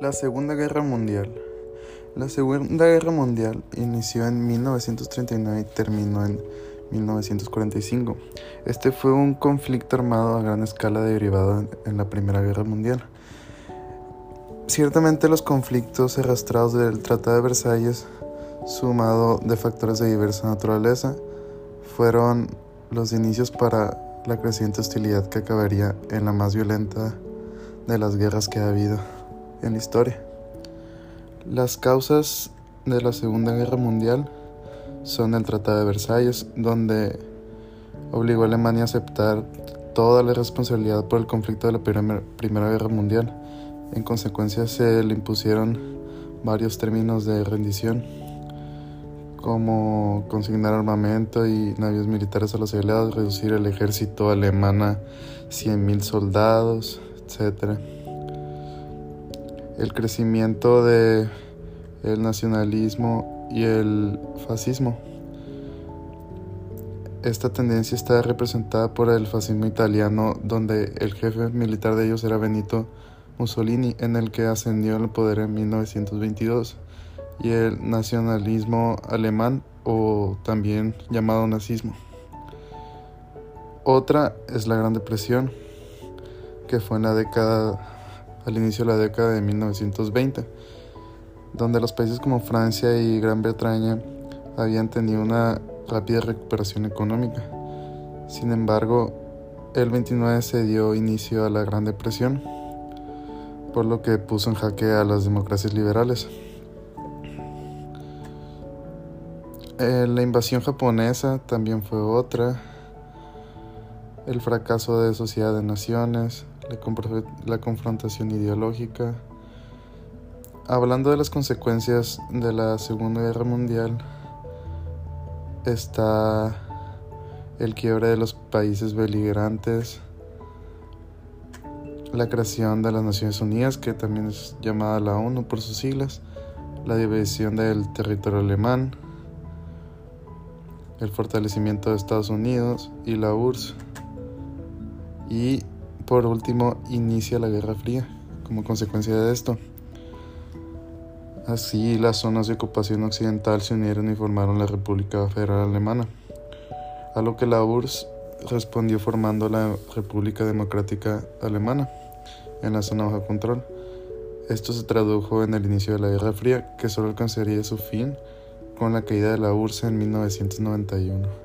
La Segunda Guerra Mundial. La Segunda Guerra Mundial inició en 1939 y terminó en 1945. Este fue un conflicto armado a gran escala derivado en la Primera Guerra Mundial. Ciertamente los conflictos arrastrados del Tratado de Versalles, sumado de factores de diversa naturaleza, fueron los inicios para la creciente hostilidad que acabaría en la más violenta de las guerras que ha habido en la historia. Las causas de la Segunda Guerra Mundial son el Tratado de Versalles, donde obligó a Alemania a aceptar toda la responsabilidad por el conflicto de la Primera Guerra Mundial. En consecuencia se le impusieron varios términos de rendición, como consignar armamento y navíos militares a los aliados, reducir el ejército alemán a 100.000 soldados, etc el crecimiento de el nacionalismo y el fascismo. Esta tendencia está representada por el fascismo italiano, donde el jefe militar de ellos era Benito Mussolini, en el que ascendió al poder en 1922, y el nacionalismo alemán, o también llamado nazismo. Otra es la Gran Depresión, que fue en la década al inicio de la década de 1920, donde los países como Francia y Gran Bretaña habían tenido una rápida recuperación económica. Sin embargo, el 29 se dio inicio a la Gran Depresión, por lo que puso en jaque a las democracias liberales. Eh, la invasión japonesa también fue otra. El fracaso de Sociedad de Naciones, la, confrontación ideológica. Hablando de las consecuencias de la Segunda Guerra Mundial, está el quiebre de los países beligerantes, la creación de las Naciones Unidas, que también es llamada la ONU por sus siglas, la división del territorio alemán, el fortalecimiento de Estados Unidos y la URSS, y por último, inicia la Guerra Fría como consecuencia de esto. Así, las zonas de ocupación occidental se unieron y formaron la República Federal Alemana, a lo que la URSS respondió formando la República Democrática Alemana en la zona bajo control. Esto se tradujo en el inicio de la Guerra Fría, que solo alcanzaría su fin con la caída de la URSS en 1991.